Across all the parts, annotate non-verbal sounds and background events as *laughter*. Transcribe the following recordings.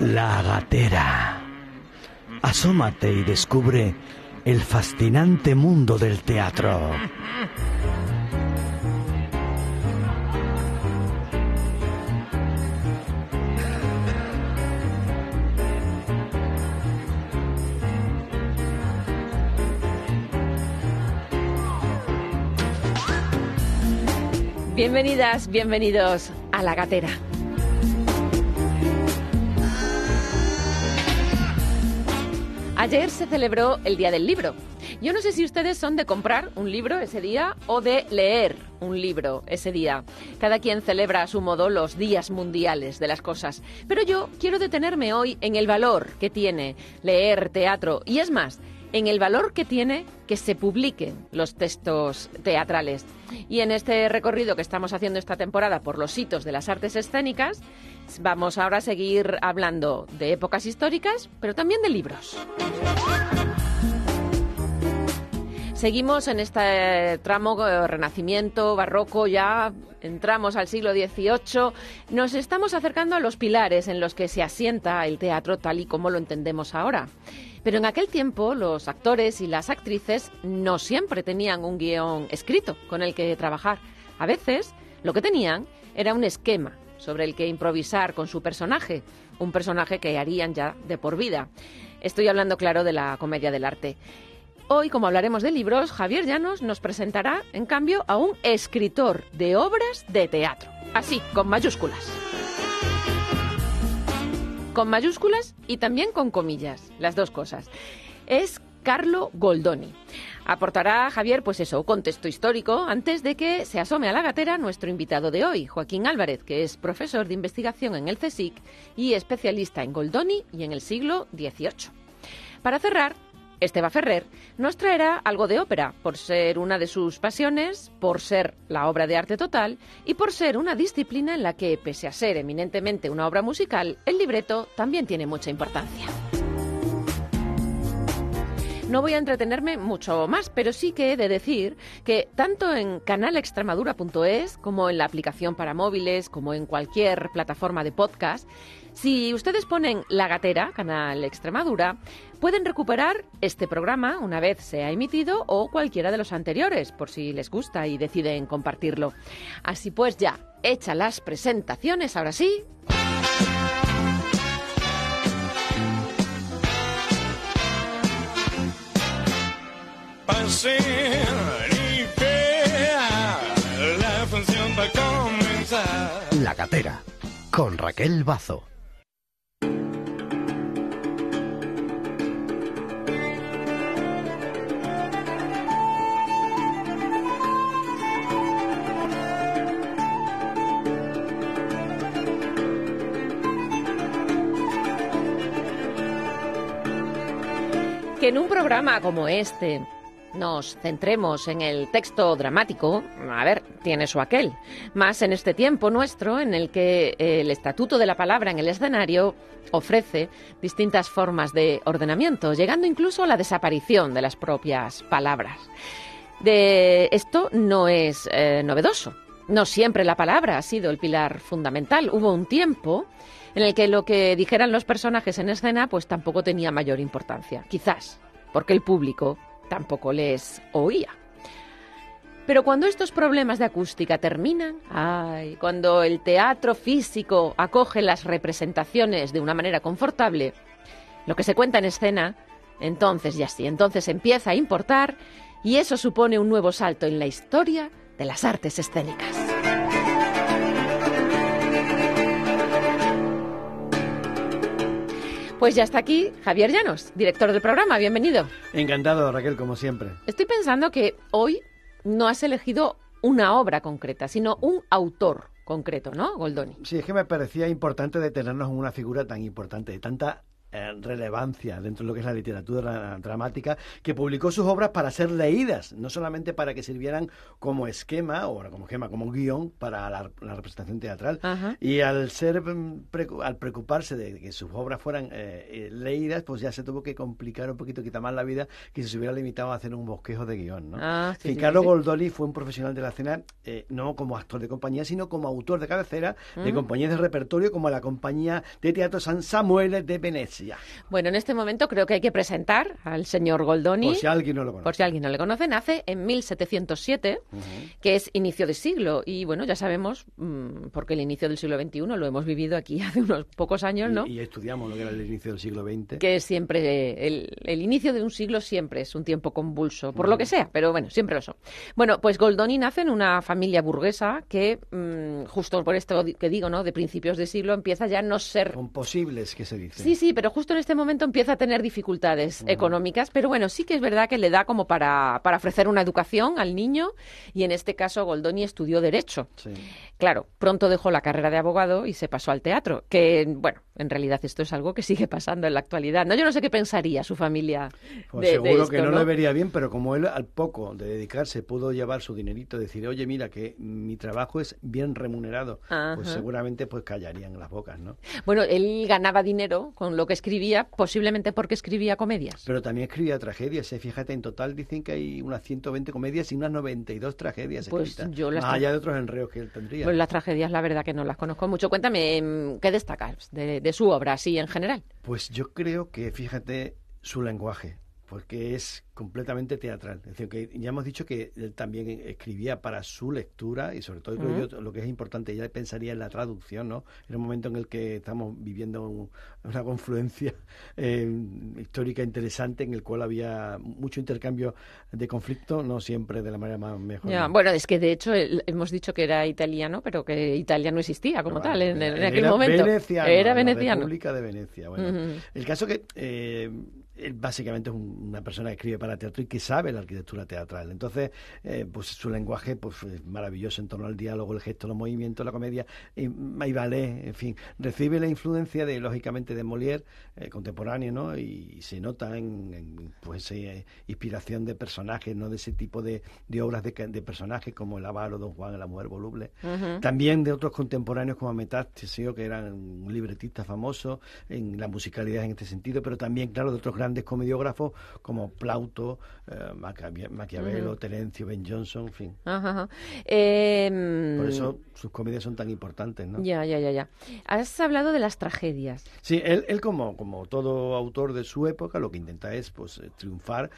La gatera. Asómate y descubre el fascinante mundo del teatro. Bienvenidas, bienvenidos a La Gatera. Ayer se celebró el Día del Libro. Yo no sé si ustedes son de comprar un libro ese día o de leer un libro ese día. Cada quien celebra a su modo los días mundiales de las cosas. Pero yo quiero detenerme hoy en el valor que tiene leer teatro. Y es más, en el valor que tiene que se publiquen los textos teatrales. Y en este recorrido que estamos haciendo esta temporada por los hitos de las artes escénicas, vamos ahora a seguir hablando de épocas históricas, pero también de libros. Seguimos en este tramo eh, renacimiento, barroco, ya entramos al siglo XVIII. Nos estamos acercando a los pilares en los que se asienta el teatro tal y como lo entendemos ahora. Pero en aquel tiempo los actores y las actrices no siempre tenían un guion escrito con el que trabajar. A veces lo que tenían era un esquema sobre el que improvisar con su personaje, un personaje que harían ya de por vida. Estoy hablando, claro, de la comedia del arte. Hoy, como hablaremos de libros, Javier Llanos nos presentará, en cambio, a un escritor de obras de teatro. Así, con mayúsculas con mayúsculas y también con comillas, las dos cosas. Es Carlo Goldoni. Aportará Javier, pues eso, contexto histórico, antes de que se asome a la gatera nuestro invitado de hoy, Joaquín Álvarez, que es profesor de investigación en el CSIC y especialista en Goldoni y en el siglo XVIII. Para cerrar, Esteba Ferrer nos traerá algo de ópera, por ser una de sus pasiones, por ser la obra de arte total y por ser una disciplina en la que, pese a ser eminentemente una obra musical, el libreto también tiene mucha importancia. No voy a entretenerme mucho más, pero sí que he de decir que tanto en canalextremadura.es como en la aplicación para móviles, como en cualquier plataforma de podcast, si ustedes ponen La Gatera, Canal Extremadura, pueden recuperar este programa una vez sea emitido o cualquiera de los anteriores, por si les gusta y deciden compartirlo. Así pues ya, hecha las presentaciones, ahora sí. La función va a comenzar. La Gatera, con Raquel Bazo. Que en un programa como este nos centremos en el texto dramático, a ver, tiene su aquel. Más en este tiempo nuestro en el que el estatuto de la palabra en el escenario ofrece distintas formas de ordenamiento, llegando incluso a la desaparición de las propias palabras. De esto no es eh, novedoso. No siempre la palabra ha sido el pilar fundamental. Hubo un tiempo en el que lo que dijeran los personajes en escena pues tampoco tenía mayor importancia, quizás porque el público tampoco les oía. Pero cuando estos problemas de acústica terminan, ay, cuando el teatro físico acoge las representaciones de una manera confortable, lo que se cuenta en escena, entonces ya sí, entonces empieza a importar y eso supone un nuevo salto en la historia de las artes escénicas. Pues ya está aquí Javier Llanos, director del programa. Bienvenido. Encantado, Raquel, como siempre. Estoy pensando que hoy no has elegido una obra concreta, sino un autor concreto, ¿no, Goldoni? Sí, es que me parecía importante detenernos en una figura tan importante, de tanta relevancia dentro de lo que es la literatura dramática, que publicó sus obras para ser leídas, no solamente para que sirvieran como esquema o como esquema, como guion para la, representación teatral. Y al ser mm, al preocuparse de que sus obras fueran eh, eh, leídas, pues ya se tuvo que complicar un poquito, quitar más la vida que si se hubiera limitado a hacer un bosquejo de guion. ¿no? Ah, Carlos Goldoni fue un profesional de la escena, no como actor de compañía, sino como autor de cabecera de mm. compañías de repertorio como la compañía de teatro San Samuel de Venecia. Bueno, en este momento creo que hay que presentar al señor Goldoni. Por si alguien no lo conoce. Por si alguien no le conoce, nace en 1707, que es inicio de siglo. Y bueno, ya sabemos, mm, porque el inicio del siglo XXI lo hemos vivido aquí *laughs* hace unos pocos años, ¿no? Y, estudiamos lo que era el inicio del siglo XX. Que siempre, el, inicio de un siglo siempre es un tiempo convulso, por lo que sea, pero bueno, siempre lo son. Bueno, pues Goldoni nace en una familia burguesa que, mm, justo por esto que digo, ¿no? De principios de siglo empieza ya a no ser... Con posibles, que se dice. Sí, sí, pero justo en este momento empieza a tener dificultades económicas, pero bueno, sí que es verdad que le da como para, para ofrecer una educación al niño y en este caso Goldoni estudió Derecho. Claro, pronto dejó la carrera de abogado y se pasó al teatro, que bueno, en realidad esto es algo que sigue pasando en la actualidad. No, yo no sé qué pensaría su familia. Pues seguro que no, lo vería bien, pero como él al poco de dedicarse pudo llevar su dinerito, decir, oye, mira que mi trabajo es bien remunerado, pues seguramente pues callarían las bocas, ¿no? Bueno, él ganaba dinero con lo que escribía, posiblemente porque escribía comedias. Pero también escribía tragedias, ¿eh? fíjate, en total dicen que hay unas 120 comedias y unas 92 tragedias pues escritas. Yo las más allá de otros enreos que él tendría. Pues las tragedias, la verdad que no las conozco mucho. Cuéntame, em, ¿qué destacas de, de su obra, así en general? Pues yo creo que, fíjate, su lenguaje, porque es completamente teatral. Es decir, que ya hemos dicho que él también escribía para su lectura y sobre todo lo que es importante, ya pensaría en la traducción, ¿no? En un momento en el que estamos viviendo una confluencia eh, histórica interesante en el cual había mucho intercambio de conflicto, no siempre de la manera más mejor. Bueno, es que de hecho hemos dicho que era italiano, pero que Italia no existía como tal en, aquel momento. era veneciano. La República de Venecia. Bueno, el caso que eh, él básicamente es una persona que escribe para teatro y que sabe la arquitectura teatral. Entonces, eh, pues su lenguaje pues, es maravilloso en torno al diálogo, el gesto, los movimientos, la comedia, y, y ballet, en fin. Recibe la influencia de, lógicamente, de Molière, eh, contemporáneo, ¿no? Y, se nota en, pues eh, inspiración de personajes, ¿no? De ese tipo de, de obras de, de, personajes como El avaro, Don Juan, La mujer voluble. También de otros contemporáneos como Metastasio, que eran un libretista famoso en la musicalidad en este sentido, pero también, claro, de otros grandes comediógrafos como Plauto, eh, Maquiavelo, Terencio, Ben Johnson, en fin. Em, Por eso sus comedias son tan importantes, ¿no? Ya, ya, ya, ya. Has hablado de las tragedias. Sí, él, él como, como todo autor de su época, lo que intenta es pues eh, triunfar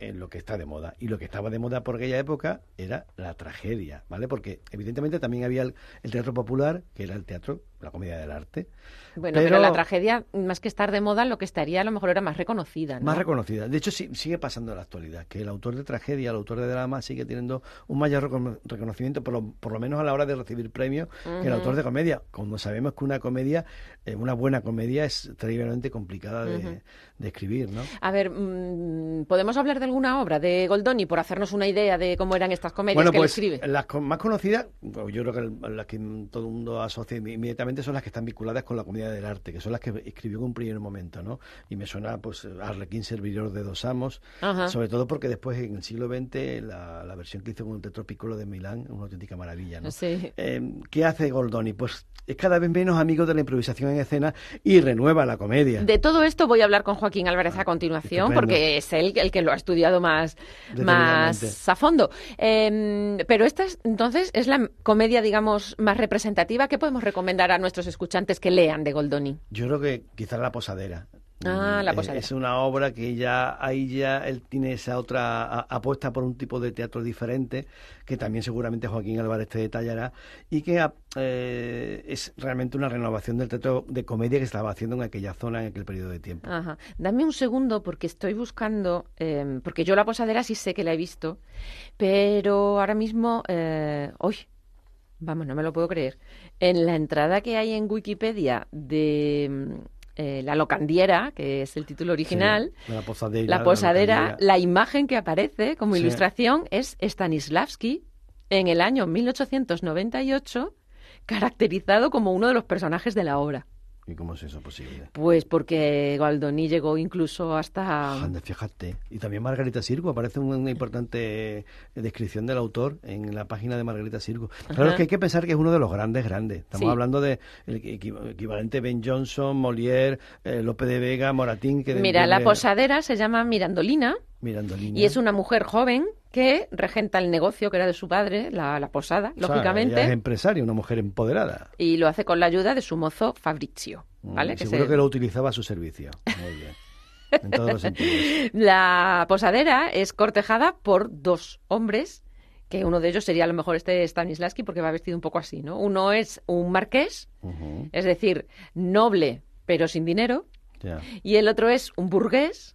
en lo que está de moda. Y lo que estaba de moda por aquella época era la tragedia, ¿vale? Porque evidentemente también había el, teatro popular, que era el teatro, la comedia del arte. Bueno, pero, la tragedia, más que estar de moda, lo que estaría a lo mejor era más reconocida. ¿no? Más reconocida. De hecho, sí, sigue pasando en la actualidad, que el autor de tragedia, el autor de drama, sigue teniendo un mayor reconocimiento, por lo, por lo menos a la hora de recibir premios, que el autor de comedia. Como sabemos que una comedia, eh, una buena comedia, es terriblemente complicada de, escribir, ¿no? A ver, mm, ¿podemos hablar de alguna obra de Goldoni por hacernos una idea de cómo eran estas comedias que él pues, escribe? Las más conocidas, yo creo que las que todo el mundo asocia inmediatamente son las que están vinculadas con la comedia del arte, que son las que escribió en un primer momento, ¿no? Y me suena, pues, Arlequín, servidor de dos amos, sobre todo porque después, en el siglo XX, la, versión que hizo con Tetropicolo de Milán, una auténtica maravilla, ¿no? Sí. Eh, ¿Qué hace Goldoni? Pues es cada vez menos amigo de la improvisación en escena y renueva la comedia. De todo esto voy a hablar con Joaquín Álvarez a continuación, porque es él el que lo ha estudiado más, más a fondo. Em, pero esta, es, entonces, es la comedia, digamos, más representativa. ¿Qué podemos recomendar a nuestros escuchantes que lean de Goldoni? Yo creo que quizás La Posadera. Ah, la posadera. Es una obra que ya ahí ya él tiene esa otra apuesta por un tipo de teatro diferente que también seguramente Joaquín Álvarez te detallará y que eh, es realmente una renovación del teatro de comedia que estaba haciendo en aquella zona en aquel periodo de tiempo. Ajá. Dame un segundo porque estoy buscando, em, porque yo la posadera sí sé que la he visto, pero ahora mismo, eh, hoy, vamos, no me lo puedo creer. En la entrada que hay en Wikipedia de eh, La Locandiera, que es el título original, la posadera, la, posadera la, imagen que aparece como ilustración es Stanislavski en el año 1898, caracterizado como uno de los personajes de la obra. ¿Y cómo es eso posible? Pues porque Goldoni llegó incluso hasta... Anda, fíjate. Y también Margarita Sirgo, aparece una importante descripción del autor en la página de Margarita Sirgo. Claro, es que hay que pensar que es uno de los grandes, grandes. Estamos hablando de el equivalente Ben Johnson, Molière, eh, López de Vega, Moratín... Que Mira, la posadera se llama Mirandolina. Mirandolina. Y es una mujer joven que regenta el negocio que era de su padre, la, posada, lógicamente. es empresaria, una mujer empoderada. Y lo hace con la ayuda de su mozo Fabrizio. Mm, ¿vale? seguro que lo utilizaba a su servicio. Muy bien. En todos los sentidos. *laughs* La posadera es cortejada por dos hombres que uno de ellos sería a lo mejor este Stanislavski porque va vestido un poco así, ¿no? Uno es un marqués, es decir, noble pero sin dinero, y el otro es un burgués,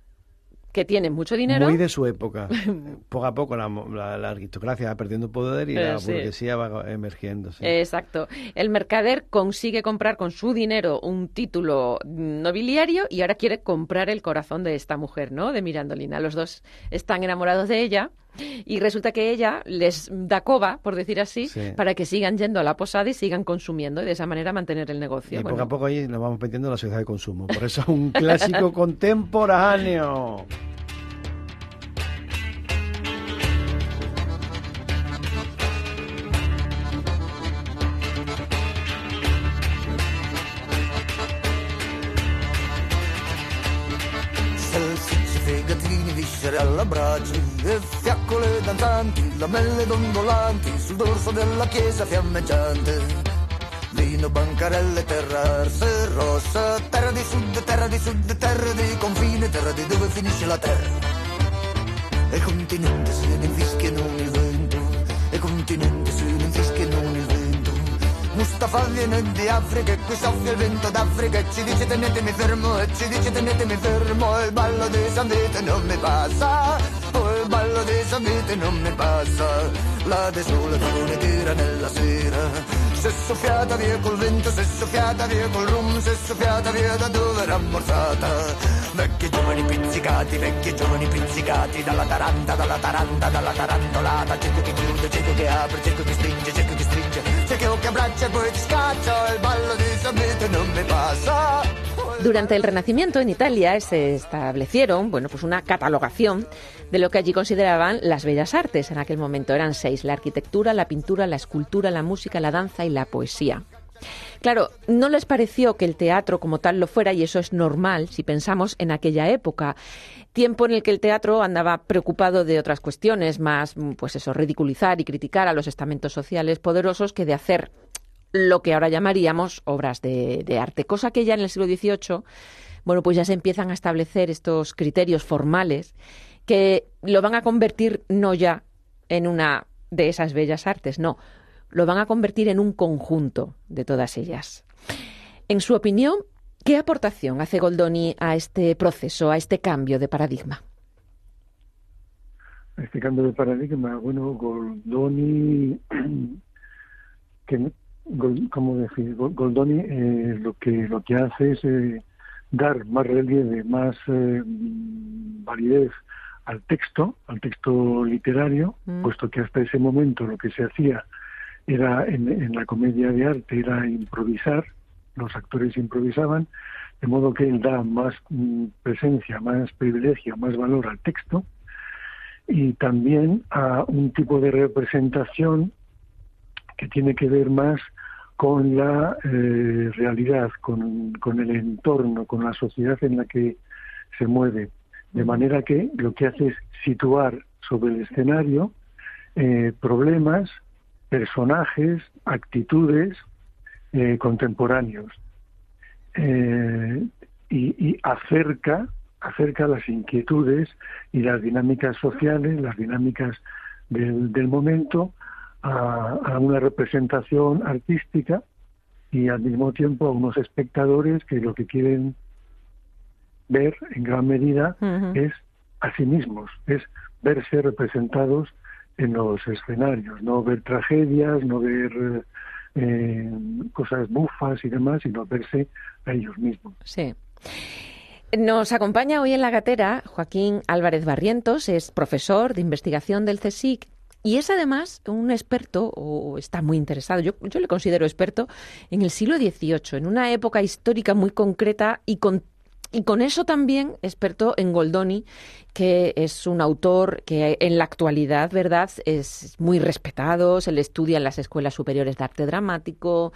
que tienen mucho dinero. Muy de su época. *laughs* poco a poco la, aristocracia va perdiendo poder y la burguesía va emergiendo. Exacto. El mercader consigue comprar con su dinero un título nobiliario y ahora quiere comprar el corazón de esta mujer, ¿no? De Mirandolina. Los dos están enamorados de ella. Y resulta que ella les da coba, por decir así, para que sigan yendo a la posada y sigan consumiendo y de esa manera mantener el negocio. Y poco a poco ahí nos vamos metiendo en la sociedad de consumo. Por eso es un clásico *laughs* contemporáneo. viscere alla danzanti, lamelle dondolanti sul dorso della chiesa fiammeggiante. Vino, bancarelle, terra arse, rossa, terra di sud, terra di sud, terra di confine, terra di dove finisce la terra. E continente se ne infischiano il vento, e continente se ne infischiano il vento. Mustafa viene di Africa e qui soffia il vento d'Africa e ci dice tenetemi fermo e ci dice tenetemi fermo e il ballo di San Vito non mi passa il ballo di San Vito non mi passa la desolazione tira nella sera se soffiata via col vento, se soffiata via col rum, se soffiata via da dove era ammorzata. Vecchi giovani pizzicati, vecchi giovani pizzicati, dalla taranta, dalla taranta, dalla tarantolata. Cieco che chiude, cieco che apre, cieco che stringe, cieco che stringe, cieco che abbraccia e poi ti scaccia, il ballo di Sabete non mi passa. Durante el Renacimiento en Italia se establecieron, bueno, pues una catalogación de lo que allí consideraban las bellas artes. En aquel momento eran seis: la arquitectura, la pintura, la escultura, la música, la danza y la poesía. Claro, no les pareció que el teatro como tal lo fuera y eso es normal si pensamos en aquella época, tiempo en el que el teatro andaba preocupado de otras cuestiones, más pues eso, ridiculizar y criticar a los estamentos sociales poderosos que de hacer lo que ahora llamaríamos obras de, arte, cosa que ya en el siglo XVIII, bueno, pues ya se empiezan a establecer estos criterios formales que lo van a convertir no ya en una de esas bellas artes, no, lo van a convertir en un conjunto de todas ellas. En su opinión, ¿qué aportación hace Goldoni a este proceso, a este cambio de paradigma? Este cambio de paradigma, bueno, Goldoni, *clears throat* que como decir, Goldoni eh, lo que lo que hace es eh, dar más relieve, más eh, validez al texto, al texto literario, mm. puesto que hasta ese momento lo que se hacía era en, en, la comedia de arte era improvisar, los actores improvisaban, de modo que él da más mm, presencia, más privilegio, más valor al texto y también a un tipo de representación que tiene que ver más con la eh, realidad, con, el entorno, con la sociedad en la que se mueve. De manera que lo que hace es situar sobre el escenario eh, problemas, personajes, actitudes eh, contemporáneos y, acerca, acerca las inquietudes y las dinámicas sociales, las dinámicas del, del momento a, una representación artística y al mismo tiempo a unos espectadores que lo que quieren ver en gran medida es a sí mismos, es verse representados en los escenarios, no ver tragedias, no ver eh, cosas bufas y demás, sino verse a ellos mismos. Sí. Nos acompaña hoy en la gatera Joaquín Álvarez Barrientos, es profesor de investigación del CSIC y es además un experto, o está muy interesado, yo, yo le considero experto, en el siglo XVIII, en una época histórica muy concreta y con y con eso también experto en Goldoni, que es un autor que en la actualidad, ¿verdad?, es muy respetado, se le estudia en las escuelas superiores de arte dramático,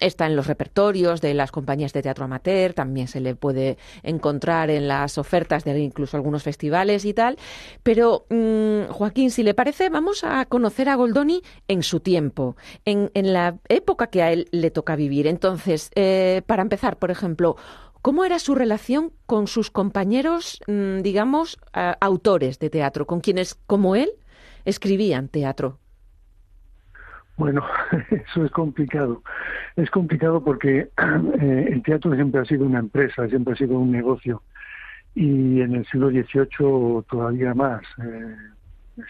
está en los repertorios de las compañías de teatro amateur, también se le puede encontrar en las ofertas de incluso algunos festivales y tal. Pero, mm, Joaquín, si le parece, vamos a conocer a Goldoni en su tiempo, en, la época que a él le toca vivir. Entonces, eh, para empezar, por ejemplo, ¿Cómo era su relación con sus compañeros, mm, digamos, autores de teatro, con quienes, como él, escribían teatro? Bueno, *laughs* eso es complicado. Es complicado porque *clears throat* eh, el teatro siempre ha sido una empresa, siempre ha sido un negocio. Y en el siglo XVIII todavía más. Eh,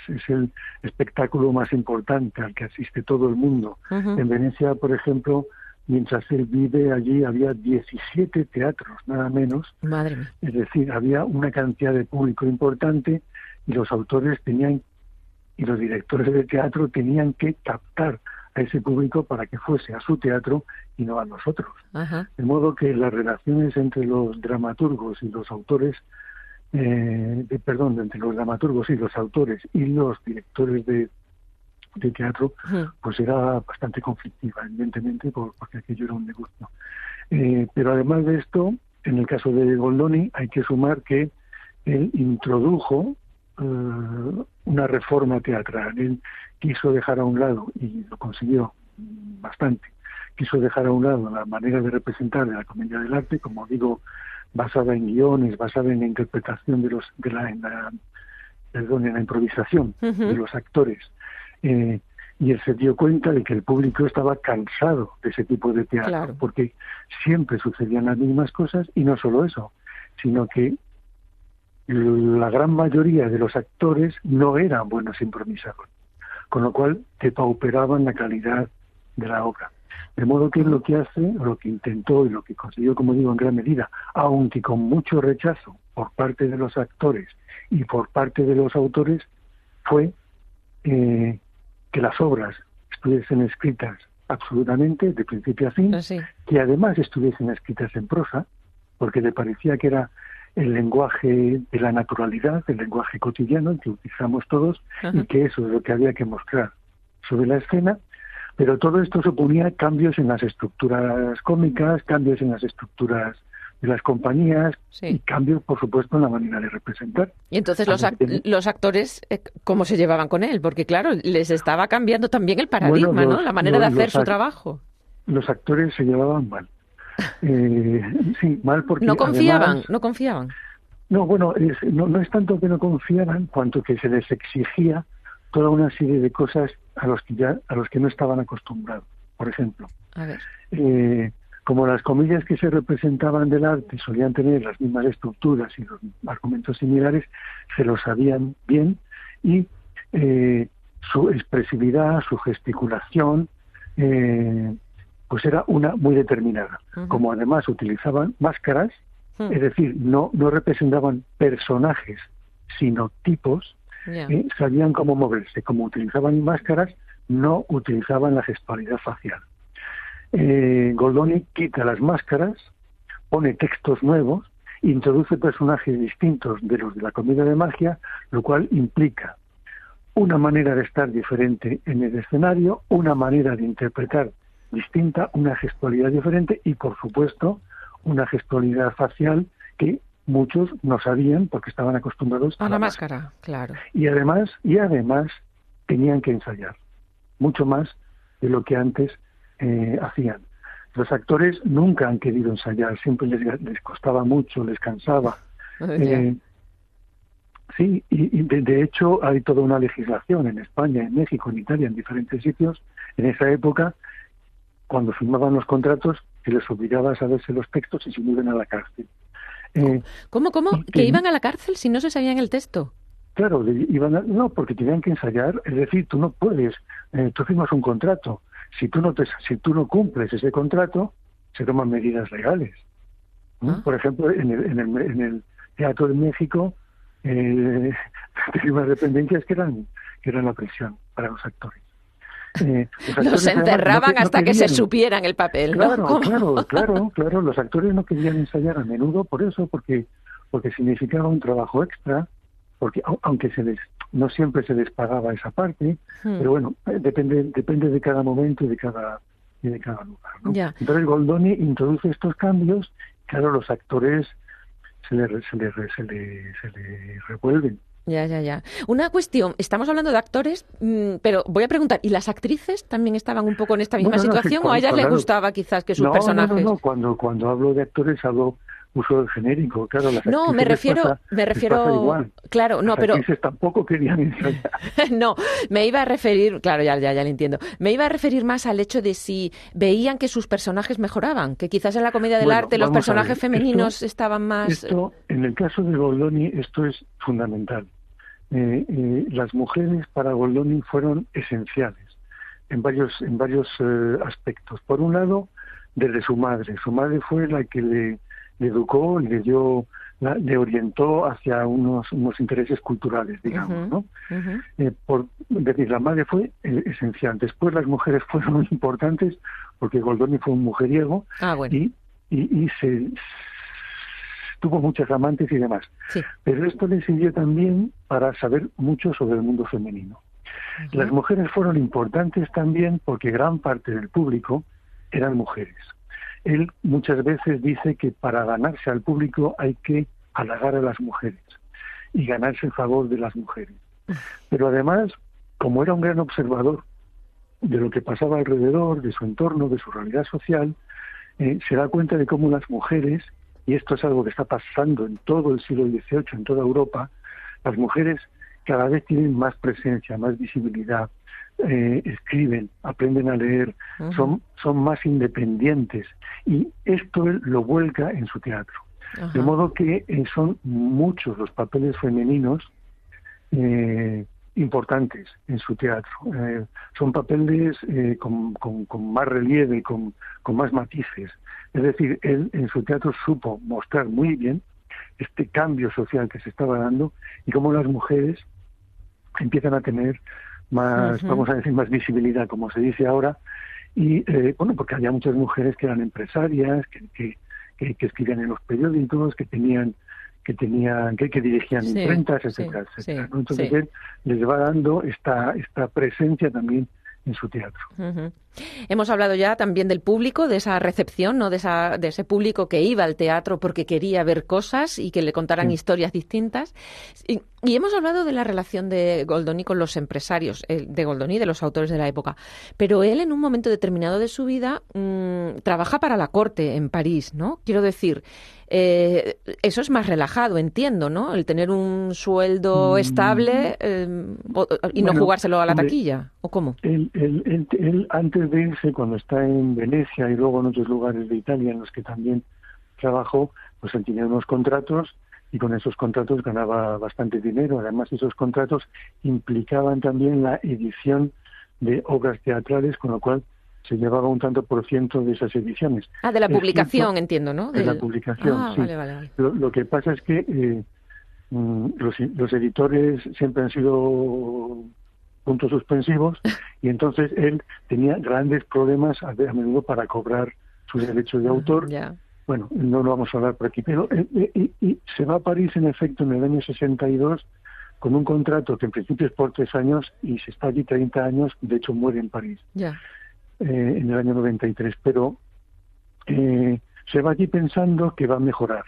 es, el espectáculo más importante al que asiste todo el mundo. En Venecia, por ejemplo, mientras él vive allí había 17 teatros, nada menos. Madre Es decir, había una cantidad de público importante y los autores tenían y los directores de teatro tenían que captar a ese público para que fuese a su teatro y no a nosotros. De modo que las relaciones entre los dramaturgos y los autores, eh, perdón, entre los dramaturgos y los autores y los directores de de teatro, pues era bastante conflictiva, evidentemente, porque aquello era un negocio. Eh, pero además de esto, en el caso de Goldoni, hay que sumar que él introdujo eh, una reforma teatral. Él quiso dejar a un lado, y lo consiguió bastante, quiso dejar a un lado la manera de representar de la comedia del arte, como digo, basada en guiones, basada en la interpretación de los, de la, en la perdón, en la improvisación de los actores, eh, y él se dio cuenta de que el público estaba cansado de ese tipo de teatro, porque siempre sucedían las mismas cosas y no solo eso, sino que la gran mayoría de los actores no eran buenos improvisadores, con lo cual depauperaban la calidad de la obra. De modo que lo que hace, lo que intentó y lo que consiguió, como digo, en gran medida, aunque con mucho rechazo por parte de los actores y por parte de los autores, fue eh, que las obras estuviesen escritas absolutamente de principio a fin, ah, que además estuviesen escritas en prosa, porque le parecía que era el lenguaje de la naturalidad, el lenguaje cotidiano que utilizamos todos, y que eso es lo que había que mostrar sobre la escena, pero todo esto suponía cambios en las estructuras cómicas, cambios en las estructuras de las compañías y cambios, por supuesto, en la manera de representar. Y entonces los, los actores, eh, ¿cómo se llevaban con él? Porque claro, les estaba cambiando también el paradigma, ¿no? La manera de hacer su trabajo. Los actores se llevaban mal. *laughs* Eh, sí, mal porque... No confiaban, no confiaban. No, bueno, no, no es tanto que no confiaran, cuanto que se les exigía toda una serie de cosas a los que ya a los que no estaban acostumbrados. Por ejemplo, a ver. Eh, como las comillas que se representaban del arte solían tener las mismas estructuras y los argumentos similares, se lo sabían bien y eh, su expresividad, su gesticulación, eh, pues era una muy determinada. Como además utilizaban máscaras, es decir, no, no representaban personajes, sino tipos, eh, sabían cómo moverse. Como utilizaban máscaras, no utilizaban la gestualidad facial eh, Goldoni quita las máscaras, pone textos nuevos, introduce personajes distintos de los de la comedia de magia, lo cual implica una manera de estar diferente en el escenario, una manera de interpretar distinta, una gestualidad diferente y, por supuesto, una gestualidad facial que muchos no sabían porque estaban acostumbrados a, la, máscara, claro. Y además, y además tenían que ensayar mucho más de lo que antes eh, hacían. Los actores nunca han querido ensayar, siempre les, costaba mucho, les cansaba. Eh, sí, y, de, hecho hay toda una legislación en España, en México, en Italia, en diferentes sitios. En esa época, cuando firmaban los contratos, se les obligaba a saberse los textos y se iban a la cárcel. Eh, ¿Cómo, cómo? ¿Que iban a la cárcel si no se sabían el texto? Claro, iban no, porque tenían que ensayar. Es decir, tú no puedes, tú firmas un contrato, si tú no, te, si tú no cumples ese contrato, se toman medidas legales. Ah. Por ejemplo, en el, en el, en el Teatro de México, eh, *laughs* unas dependencias que eran que era la presión para los actores. Eh, los, encerraban hasta que se supieran el papel, ¿no? Claro, claro, *laughs* claro, claro. Los actores no querían ensayar a menudo por eso, porque porque significaba un trabajo extra, porque aunque se les no siempre se les pagaba esa parte, hmm. pero bueno, eh, depende depende de cada momento y de cada de cada lugar. ¿no? Entonces Goldoni introduce estos cambios, claro, los actores se le, se le, se le, se le revuelven. Ya, ya, ya. Una cuestión, estamos hablando de actores, mm, pero voy a preguntar, ¿y las actrices también estaban un poco en esta misma situación o a ellas les gustaba quizás que sus personajes? No, no, no, cuando, cuando hablo de actores hablo uso genérico, claro. Las no, me refiero, me refiero, claro, no, pero tampoco querían *laughs* ensayar. no, me iba a referir, claro, ya, ya, ya lo entiendo. Me iba a referir más al hecho de si veían que sus personajes mejoraban, que quizás en la comedia del arte los personajes femeninos estaban más. Esto, en el caso de Goldoni, esto es fundamental. Eh, eh, las mujeres para Goldoni fueron esenciales en varios en varios eh, aspectos. Por un lado, desde su madre. Su madre fue la que le le educó, le dio, le orientó hacia unos, unos intereses culturales, digamos, ¿no? Eh, por decir, la madre fue eh, esencial. Después las mujeres *laughs* fueron importantes porque Goldoni fue un mujeriego ah, y, y, se tuvo muchas amantes y demás. Pero esto le sirvió también para saber mucho sobre el mundo femenino. Las mujeres fueron importantes también porque gran parte del público eran mujeres. Él muchas veces dice que para ganarse al público hay que halagar a las mujeres y ganarse el favor de las mujeres. Pero además, como era un gran observador de lo que pasaba alrededor, de su entorno, de su realidad social, eh, se da cuenta de cómo las mujeres, y esto es algo que está pasando en todo el siglo XVIII, en toda Europa, las mujeres cada vez tienen más presencia, más visibilidad, eh, escriben, aprenden a leer, son, son más independientes y esto él lo vuelca en su teatro. De modo que eh, son muchos los papeles femeninos eh, importantes en su teatro. son papeles con, con, más relieve, con, con más matices. Es decir, él en su teatro supo mostrar muy bien este cambio social que se estaba dando y cómo las mujeres empiezan a tener más, vamos a decir, más visibilidad, como se dice ahora. Y eh, bueno, porque había muchas mujeres que eran empresarias, que, que, que, escribían en los periódicos, que tenían que tenían que, que dirigían imprentas, etcétera, etcétera. Entonces él les va dando esta esta presencia también en su teatro. Hemos hablado ya también del público, de esa recepción, ¿no? de, esa, de ese público que iba al teatro porque quería ver cosas y que le contaran historias distintas. Y, hemos hablado de la relación de Goldoni con los empresarios, de Goldoni, de los autores de la época. Pero él, en un momento determinado de su vida, mm, trabaja para la corte en París, ¿no? Quiero decir, eh, eso es más relajado, entiendo, ¿no? El tener un sueldo mm. estable eh, y no jugárselo a la taquilla, ¿o cómo? Él, antes de irse, cuando está en Venecia y luego en otros lugares de Italia en los que también trabajó, pues él tenía unos contratos y con esos contratos ganaba bastante dinero. Además, esos contratos implicaban también la edición de obras teatrales, con lo cual se llevaba un tanto por ciento de esas ediciones. Ah, de la publicación, entiendo, ¿no? De la publicación, ah, sí. Vale, vale. Lo, que pasa es que eh, mm, los, editores siempre han sido puntos suspensivos y entonces él tenía grandes problemas a, menudo para cobrar sus derechos de ah, autor. Bueno, no lo vamos a hablar por aquí, pero eh, eh, y, se va a París en efecto en el año 62 con un contrato que en principio es por tres años y se está allí 30 años, de hecho muere en París. Ya. Eh, en el año 93, pero eh, se va allí pensando que va a mejorar,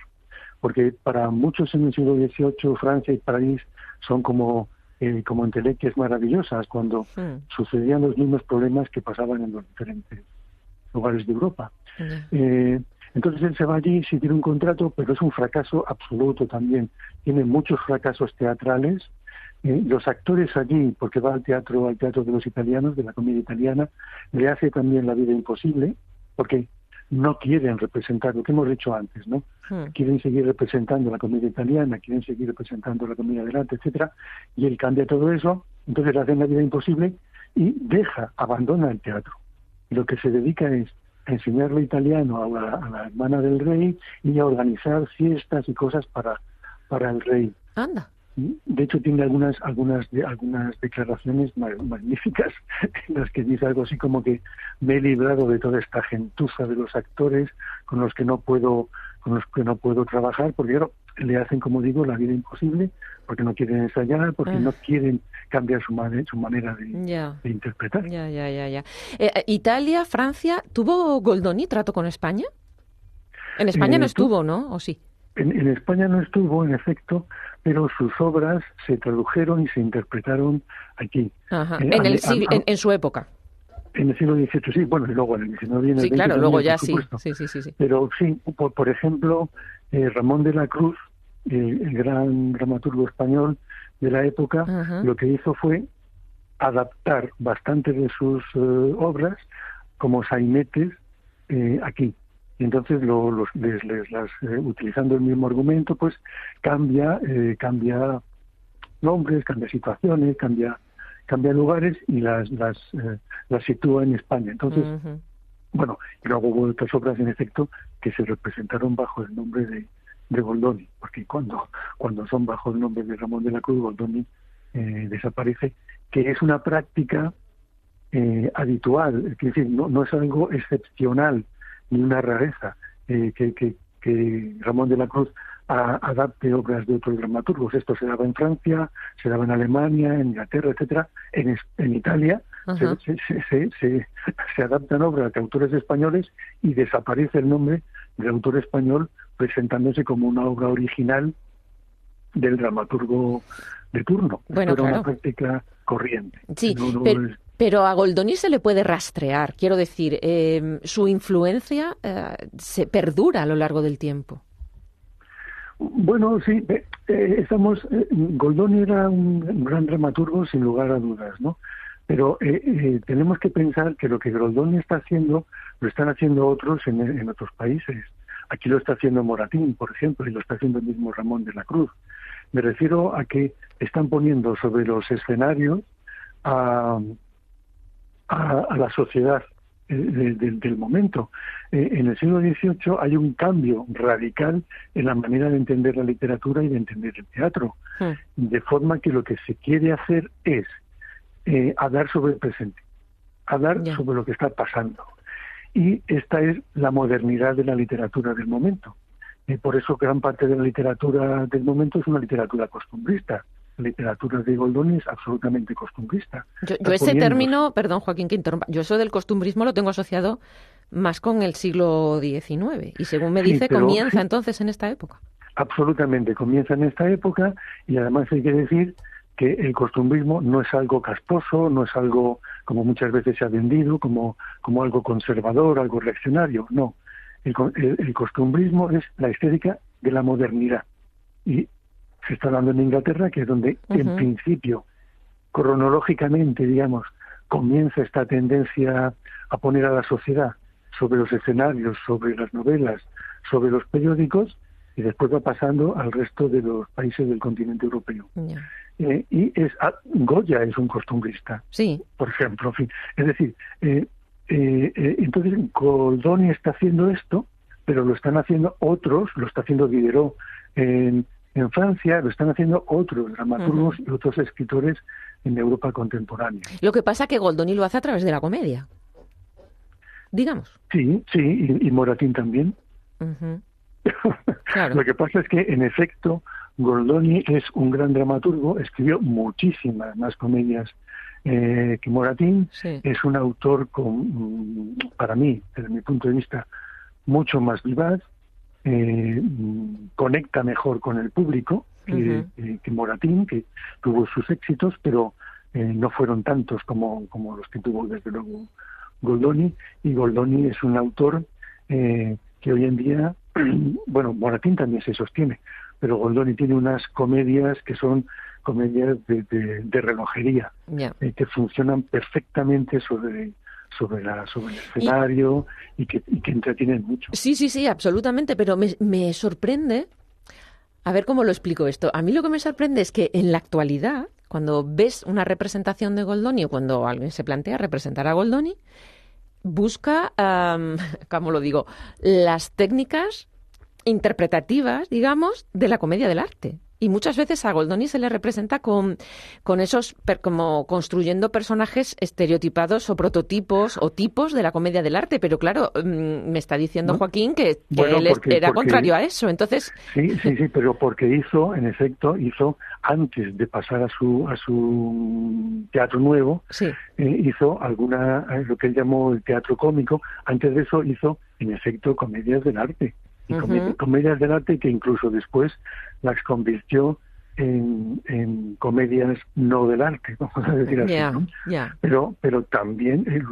porque para muchos en el siglo XVIII Francia y París son como eh, como entelequias maravillosas cuando hmm. sucedían los mismos problemas que pasaban en los diferentes lugares de Europa. entonces él se va allí, sí tiene un contrato, pero es un fracaso absoluto también. Tiene muchos fracasos teatrales, eh, los actores allí, porque va al teatro, al teatro de los italianos, de la comedia italiana, le hace también la vida imposible, porque no quieren representar lo que hemos dicho antes, ¿no? Hmm. Quieren seguir representando la comedia italiana, quieren seguir representando la comedia delante, etcétera, y él cambia todo eso, entonces le hacen la vida imposible y deja, abandona el teatro. Lo que se dedica es a enseñarle italiano a la, a la hermana del rey y a organizar fiestas y cosas para, para el rey. Anda de hecho tiene algunas algunas algunas declaraciones magníficas *laughs* en las que dice algo así como que me he librado de toda esta gentuza de los actores con los que no puedo con los que no puedo trabajar porque le hacen como digo la vida imposible porque no quieren ensayar porque no ah. quieren cambiar su, su manera de, interpretar. Ya ya ya ya. Eh, eh, Italia Francia tuvo Goldoni trato con España en España no estuvo no o sí en, España no estuvo, en efecto, pero sus obras se tradujeron y se interpretaron aquí. Ajá. Eh, en, el en, su época. En el siglo XVIII, sí, bueno, y luego en el XIX y Sí, claro, luego ya sí. Sí, sí, sí. Pero sí, por, por ejemplo, eh, Ramón de la Cruz, el gran dramaturgo español de la época, lo que hizo fue adaptar bastante de sus eh, obras como sainetes aquí entonces los, les, las, eh, utilizando el mismo argumento pues cambia eh, cambia nombres cambia situaciones cambia cambia lugares y las las eh, las sitúa en España. Entonces bueno y luego hubo otras obras en efecto que se representaron bajo el nombre de, de Goldoni porque cuando cuando son bajo el nombre de Ramón de la Cruz Goldoni desaparece que es una práctica habitual. Es decir no, no es algo excepcional ni una rareza eh, que, que, Ramón de la Cruz adapte obras de otros dramaturgos. Esto se daba en Francia, se daba en Alemania, en Inglaterra, etcétera. En, en Italia se, se, se, se, adaptan obras de autores españoles y desaparece el nombre del autor español presentándose como una obra original del dramaturgo de turno. Bueno, Esto era una práctica corriente. Sí, pero a Goldoni se le puede rastrear, quiero decir, em, su influencia eh, se perdura a lo largo del tiempo. Bueno, sí, eh, estamos. Eh, Goldoni era un gran dramaturgo sin lugar a dudas, ¿no? Pero tenemos que pensar que lo que Goldoni está haciendo lo están haciendo otros en, en otros países. Aquí lo está haciendo Moratín, por ejemplo, y lo está haciendo el mismo Ramón de la Cruz. Me refiero a que están poniendo sobre los escenarios a, a, la sociedad eh, del momento. Eh, en el siglo XVIII hay un cambio radical en la manera de entender la literatura y de entender el teatro, hmm. de forma que lo que se quiere hacer es eh, hablar sobre el presente, hablar sobre lo que está pasando. Y esta es la modernidad de la literatura del momento. y por eso gran parte de la literatura del momento es una literatura costumbrista literatura de Goldoni es absolutamente costumbrista. Yo, ese término, perdón Joaquín que yo eso del costumbrismo lo tengo asociado más con el siglo XIX y según me dice comienza *laughs* entonces en esta época. Absolutamente, comienza en esta época y además hay que decir que el costumbrismo no es algo casposo, no es algo como muchas veces se ha vendido, como, como algo conservador, algo reaccionario, no. El, el costumbrismo es la estética de la modernidad. Y se está dando en Inglaterra, que es donde en principio, cronológicamente, digamos, comienza esta tendencia a poner a la sociedad sobre los escenarios, sobre las novelas, sobre los periódicos, y después va pasando al resto de los países del continente europeo. Eh, y es ah, Goya es un costumbrista, sí. por ejemplo. Es decir, eh, eh, entonces Goldoni está haciendo esto, pero lo están haciendo otros, lo está haciendo Diderot en, en Francia lo están haciendo otros dramaturgos y otros escritores en Europa contemporánea. Lo que pasa es que Goldoni lo hace a través de la comedia, digamos. Sí, sí, y, Moratín también. *laughs* lo que pasa es que, en efecto, Goldoni es un gran dramaturgo, escribió muchísimas más comedias eh, que Moratín. Es un autor, con, para mí, desde mi punto de vista, mucho más vivaz, eh, conecta mejor con el público que, eh, que, Moratín, que tuvo sus éxitos, pero eh, no fueron tantos como, como los que tuvo desde luego Goldoni. Y Goldoni es un autor eh, que hoy en día, *clears throat* bueno, Moratín también se sostiene, pero Goldoni tiene unas comedias que son comedias de, de, relojería, que funcionan perfectamente sobre sobre, la, sobre el escenario y, que, y que entretienen mucho. Sí, sí, sí, absolutamente, pero me, me sorprende, a ver cómo lo explico esto, a mí lo que me sorprende es que en la actualidad, cuando ves una representación de Goldoni o cuando alguien se plantea representar a Goldoni, busca, um, *laughs* ¿cómo lo digo?, las técnicas interpretativas, digamos, de la comedia del arte. Y muchas veces a Goldoni se le representa con, con esos, como construyendo personajes estereotipados o prototipos o tipos de la comedia del arte. Pero claro, mm, me está diciendo Joaquín que, él era contrario a eso. Entonces. Sí, sí, sí, pero porque hizo, en efecto, hizo, antes de pasar a su, a su teatro nuevo, eh, hizo alguna, eh, lo que él llamó el teatro cómico. Antes de eso hizo, en efecto, comedias del arte y comedias del arte que incluso después las convirtió en, en, comedias no del arte, *laughs* vamos a decir así. Pero, pero también, eh,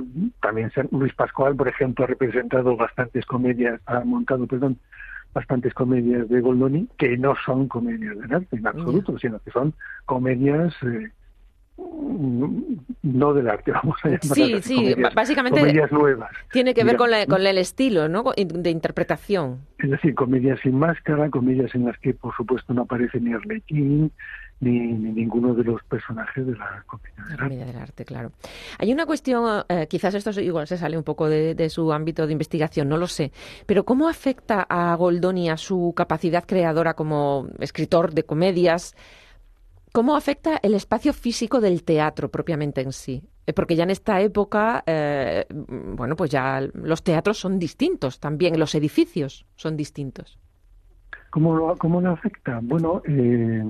también Luis Pascual, por ejemplo, ha representado bastantes comedias, ha montado, perdón, bastantes comedias de Goldoni que no son comedias del arte en absoluto, sino que son comedias eh, no del arte, vamos a llamar Sí, sí, básicamente comedias nuevas. Tiene que ver con, con, el estilo, ¿no? De interpretación. Es decir, comedias sin máscara, comedias en las que, por supuesto, no aparece ni Arlequín, ni, ninguno de los personajes de la comedia del, arte. claro. Hay una cuestión, eh, quizás esto igual se sale un poco de, de, su ámbito de investigación, no lo sé, pero ¿cómo afecta a Goldoni a su capacidad creadora como escritor de comedias? ¿Cómo afecta el espacio físico del teatro propiamente en sí? Eh, porque ya en esta época, eh, bueno, pues ya los teatros son distintos también, los edificios son distintos. ¿Cómo lo, cómo lo afecta? Bueno, eh,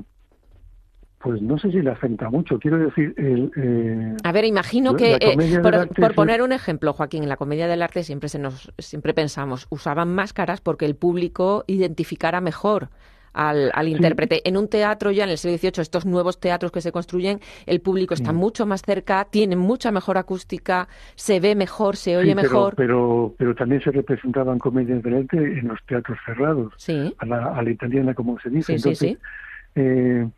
pues no sé si le afecta mucho. Quiero decir, el, a ver, imagino que por, poner un ejemplo, Joaquín, en la comedia del arte siempre se nos siempre pensamos usaban máscaras porque el público identificara mejor al, al intérprete. En un teatro ya en el siglo XVIII, estos nuevos teatros que se construyen, el público está mucho más cerca, tiene mucha mejor acústica, se ve mejor, se oye mejor. Pero, pero también se representaban comedias del arte en los teatros cerrados, a, la, a la italiana, como se dice. Entonces, eh,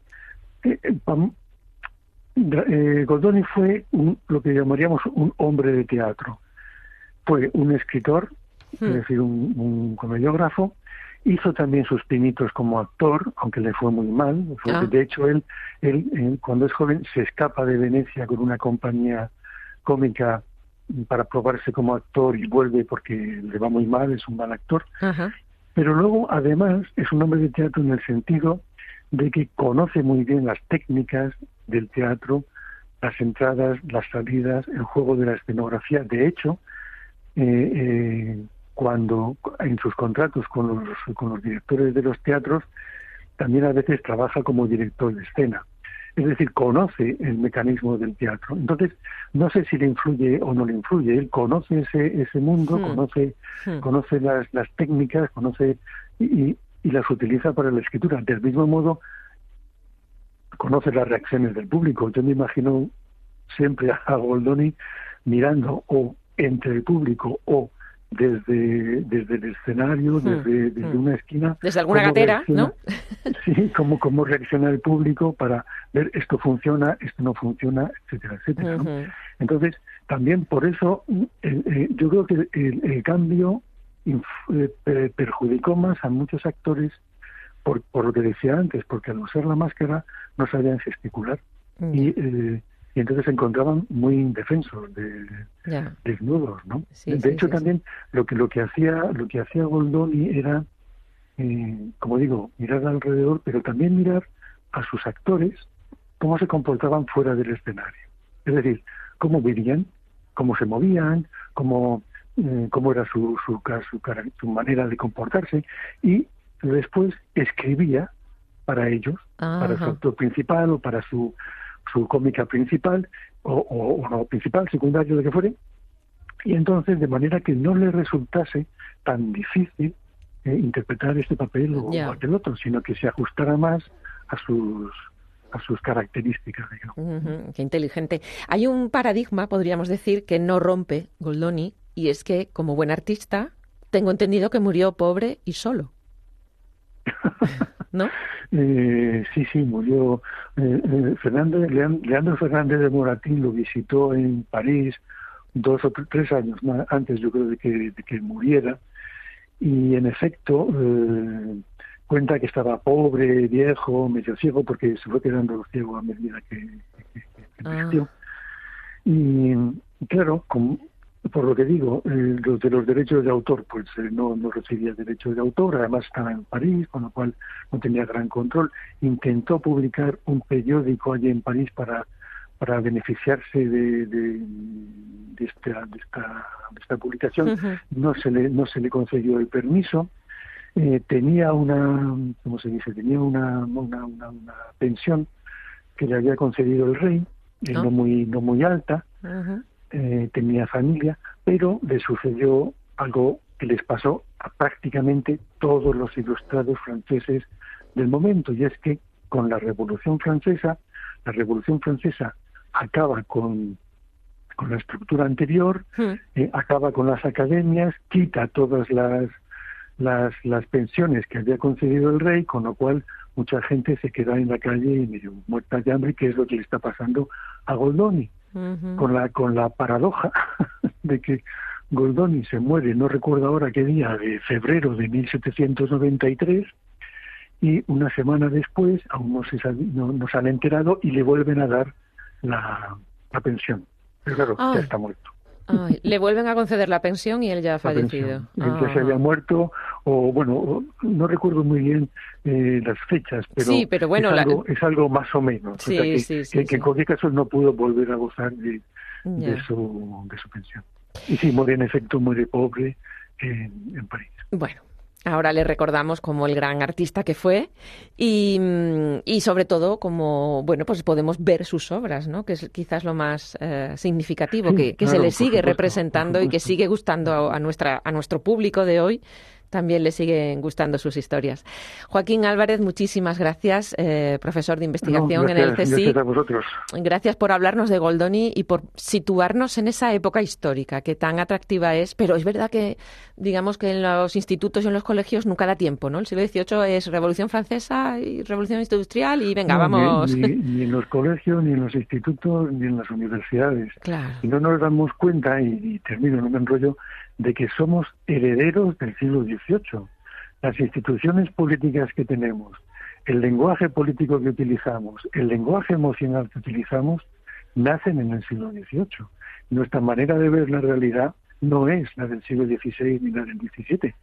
eh, eh, Goldoni fue lo que llamaríamos un hombre de teatro. Fue un escritor, es hmm. decir, un, un comediógrafo, Hizo también sus pinitos como actor, aunque le fue muy mal. Ah. De hecho, él, él, cuando es joven se escapa de Venecia con una compañía cómica para probarse como actor y vuelve porque le va muy mal, es un mal actor. Pero luego, además, es un hombre de teatro en el sentido de que conoce muy bien las técnicas del teatro, las entradas, las salidas, el juego de la escenografía. De hecho, eh, eh, cuando en sus contratos con los, con los directores de los teatros también a veces trabaja como director de escena. Es decir, conoce el mecanismo del teatro. Entonces, no sé si le influye o no le influye. Él conoce ese, ese mundo, hmm. conoce, hmm. conoce las, las técnicas, conoce y, y las utiliza para la escritura. Del mismo modo, conoce las reacciones del público. Yo me imagino siempre a Goldoni mirando o entre el público o desde, desde el escenario, hmm, desde, desde hmm. una esquina. Desde alguna gatera, ¿no? *laughs* sí, cómo, cómo reacciona el público para ver esto funciona, esto no funciona, etcétera, etcétera. Entonces, también por eso eh, eh, yo creo que el, cambio eh, perjudicó más a muchos actores por, por lo que decía antes, porque al usar la máscara no sabían gesticular. Mm. Y y entonces se encontraban muy indefensos, de, desnudos, ¿no? de hecho también lo que lo que hacía lo que hacía Goldoni era, eh, como digo, mirar alrededor, pero también mirar a sus actores cómo se comportaban fuera del escenario, es decir, cómo vivían, cómo se movían, cómo eh, cómo era su su, su, su manera de comportarse y después escribía para ellos, para su actor principal o para su su cómica principal, o, o, no principal, secundario, de que fuere, y entonces de manera que no le resultase tan difícil eh, interpretar este papel o aquel otro, sino que se ajustara más a sus a sus características. qué inteligente. Hay un paradigma, podríamos decir, que no rompe Goldoni, y es que como buen artista tengo entendido que murió pobre y solo. *laughs* ¿No? Eh, sí, sí, murió. Eh, eh Fernández, Leandro Fernández de Moratín lo visitó en París dos o tres años más antes, yo creo, de que, de que muriera. Y en efecto, eh, cuenta que estaba pobre, viejo, medio ciego, porque se fue quedando ciego a medida que, que, ah. Y claro, como, por lo que digo, eh, los de los derechos de autor, pues eh, no, no recibía derechos de autor, además estaba en París, con lo cual no tenía gran control. Intentó publicar un periódico allí en París para, para beneficiarse de, de, de, esta, de, esta, de esta publicación. no, se le, no se le concedió el permiso. Eh, tenía una, ¿cómo se dice? Tenía una, una, una, una pensión que le había concedido el rey, eh, no, muy, no muy alta. Eh, tenía familia, pero le sucedió algo que les pasó a prácticamente todos los ilustrados franceses del momento, y es que con la Revolución Francesa, la Revolución Francesa acaba con, con la estructura anterior, hmm. eh, acaba con las academias, quita todas las, las, las pensiones que había concedido el rey, con lo cual mucha gente se queda en la calle y medio muerta de hambre, que es lo que le está pasando a Goldoni con la con la paradoja *laughs* de que Goldoni se muere, no recuerdo ahora qué día, de febrero de 1793, y una semana después, aún no se no, nos han enterado y le vuelven a dar la, la pensión. Pero claro, ya está muerto le vuelven a conceder la pensión y él ya ha fallecido. Él ya se había muerto, o bueno, no recuerdo muy bien eh, las fechas, pero, sí, pero bueno, es, algo, es, algo, más o menos. Sí, que, sí, que, en cualquier caso no pudo volver a gozar de, de, su, de su pensión. Y sí, muere en efecto, muere pobre en, en París. Bueno, Ahora le recordamos como el gran artista que fue y, y, sobre todo como, bueno, pues podemos ver sus obras, ¿no? Que es quizás lo más eh, significativo, que, que se le sigue representando y que sigue gustando a, nuestra, a nuestro público de hoy también le siguen gustando sus historias. Joaquín Álvarez, muchísimas gracias, eh, profesor de investigación en el CSIC. Gracias a vosotros. Gracias por hablarnos de Goldoni y por situarnos en esa época histórica que tan atractiva es, pero es verdad que, digamos que en los institutos y en los colegios nunca da tiempo, ¿no? El siglo XVIII es Revolución Francesa y Revolución Industrial y venga, vamos. Ni, ni, en los colegios, ni en los institutos, ni en las universidades. Claro. Y no nos damos cuenta, y, y termino, no me enrollo, de que somos herederos del siglo XVIII. Las instituciones políticas que tenemos, el lenguaje político que utilizamos, el lenguaje emocional que utilizamos, nacen en el siglo XVIII. Nuestra manera de ver la realidad no es la del siglo XVI ni la del XVII.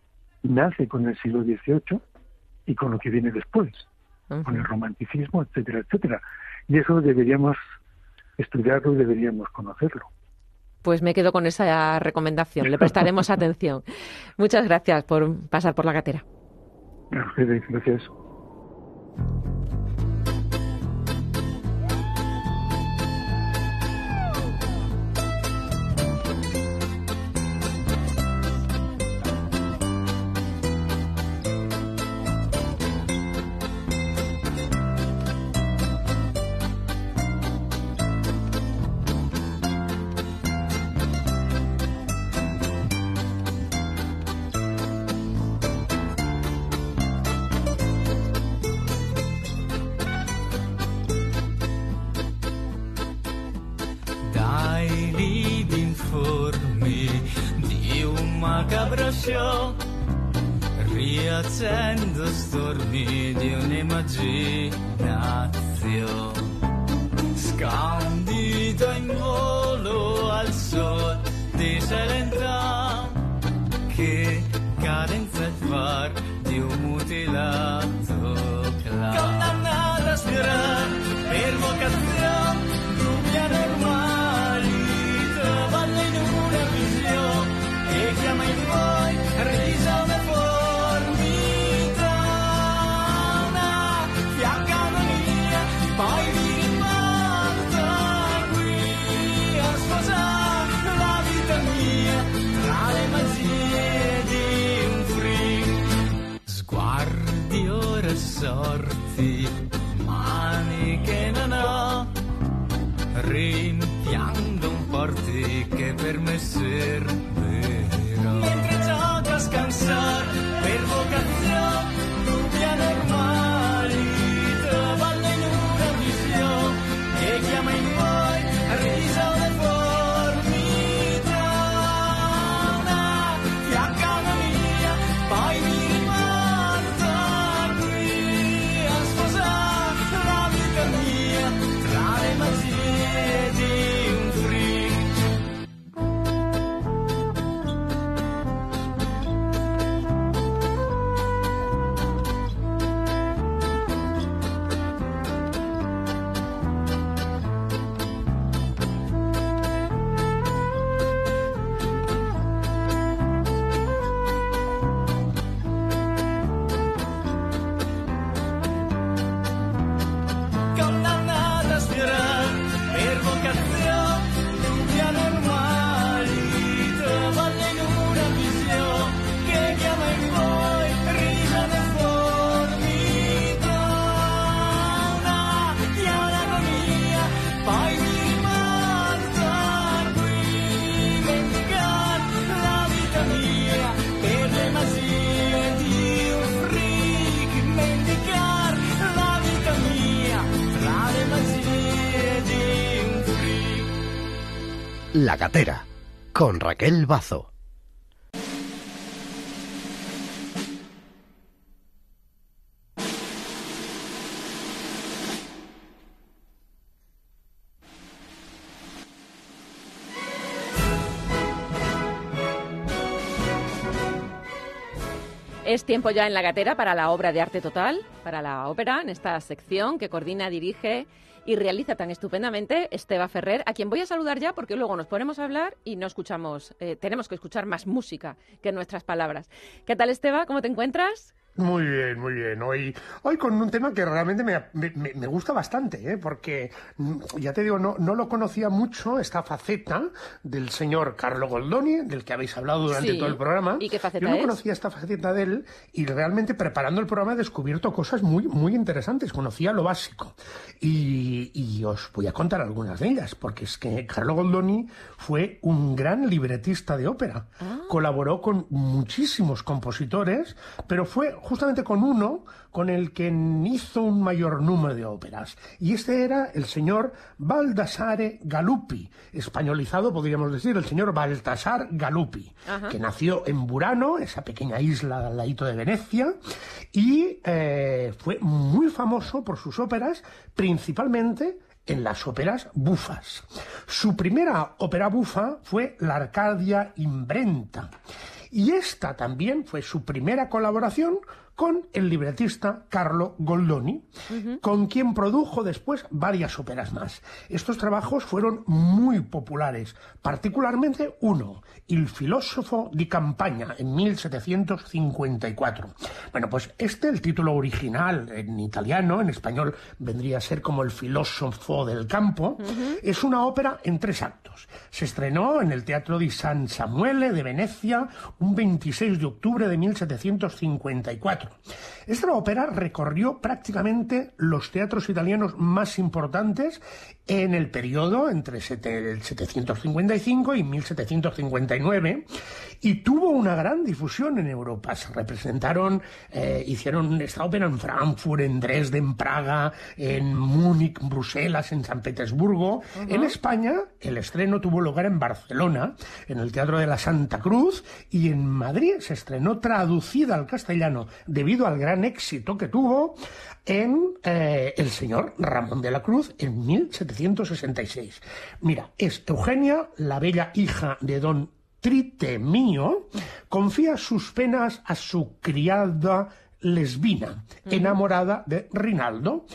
Nace con el siglo XVIII y con lo que viene después, con el romanticismo, etcétera, etcétera. Y eso deberíamos estudiarlo y deberíamos conocerlo. Pues me quedo con esa recomendación, le prestaremos *laughs* atención. Muchas gracias por pasar por la gatera. Gracias. Macabro riaccendo stormi di un'immaginazione La Gatera, con Raquel Bazo. Es tiempo ya en la gatera para la obra de arte total, para la ópera, en esta sección que coordina, dirige y realiza tan estupendamente Esteba Ferrer, a quien voy a saludar ya porque luego nos ponemos a hablar y no escuchamos, eh, tenemos que escuchar más música que nuestras palabras. ¿Qué tal Esteba? ¿Cómo te encuentras? Muy bien, muy bien. Hoy, hoy con un tema que realmente me, me, me gusta bastante, ¿eh? porque mm, ya te digo, no, no lo conocía mucho esta faceta del señor Carlo Goldoni, del que habéis hablado durante Sí. todo el programa. ¿Y qué faceta Yo no es? conocía esta faceta de él y realmente preparando el programa he descubierto cosas muy, muy interesantes. Conocía lo básico. Y, y os voy a contar algunas de ellas, porque es que Carlo Goldoni fue un gran libretista de ópera. Ah. Colaboró con muchísimos compositores, pero fue justamente con uno con el que hizo un mayor número de óperas. Y este era el señor Baldassare Galuppi, españolizado podríamos decir el señor Baltasar Galuppi, Ajá. que nació en Burano, esa pequeña isla al ladito de Venecia, y eh, fue muy famoso por sus óperas, principalmente en las óperas bufas. Su primera ópera bufa fue La Arcadia Imbrenta. Y esta también fue su primera colaboración con el libretista Carlo Goldoni, con quien produjo después varias óperas más. Estos trabajos fueron muy populares, particularmente uno, Il filósofo di campaña, en 1754. Bueno, pues este, el título original en italiano, en español vendría a ser como El filósofo del campo, es una ópera en tres actos. Se estrenó en el Teatro di San Samuele de Venecia un 26 de octubre de 1754. Esta ópera recorrió prácticamente los teatros italianos más importantes en el periodo entre sete- el 755 y 1759 y tuvo una gran difusión en Europa. Se representaron, eh, hicieron esta ópera en Frankfurt, en Dresden, Praga, en Múnich, Bruselas, en San Petersburgo. En España, el estreno tuvo lugar en Barcelona, en el Teatro de la Santa Cruz, y en Madrid se estrenó traducida al castellano debido al gran éxito que tuvo en eh, El señor Ramón de la Cruz en 1766. Mira, es Eugenia, la bella hija de don Tritemio, confía sus penas a su criada lesbina, enamorada de Rinaldo.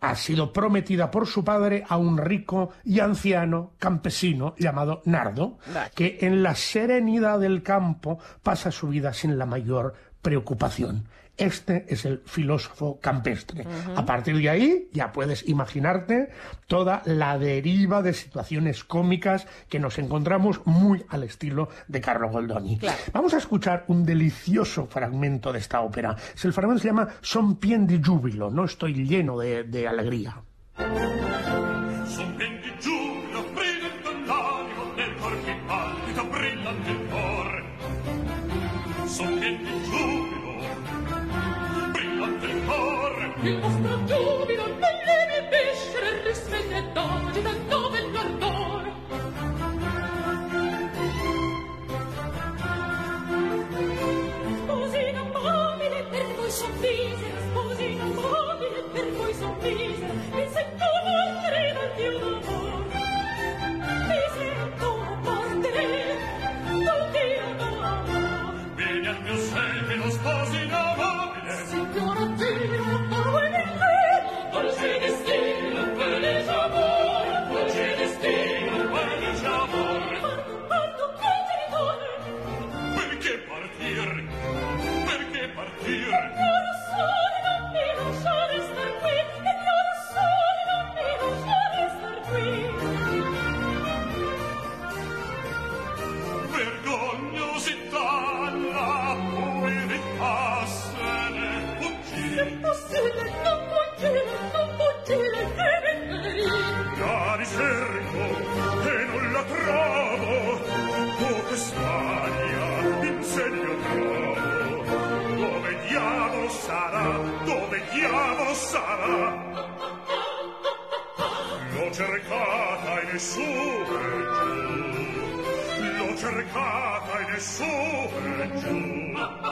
Ha sido prometida por su padre a un rico y anciano campesino llamado Nardo, que en la serenidad del campo pasa su vida sin la mayor preocupación. Este es el filósofo campestre. A partir de ahí ya puedes imaginarte toda la deriva de situaciones cómicas que nos encontramos muy al estilo de Carlo Goldoni. Claro. Vamos a escuchar un delicioso fragmento de esta ópera. El fragmento se llama Son pien di giubilo, no estoy lleno de, de alegría. Son pieni di Sposi non mobile, per voi soffise, mi sento morire dal mio amore. L'ho cercata e nessuno è giù. L'ho cercata e nessuno è giù.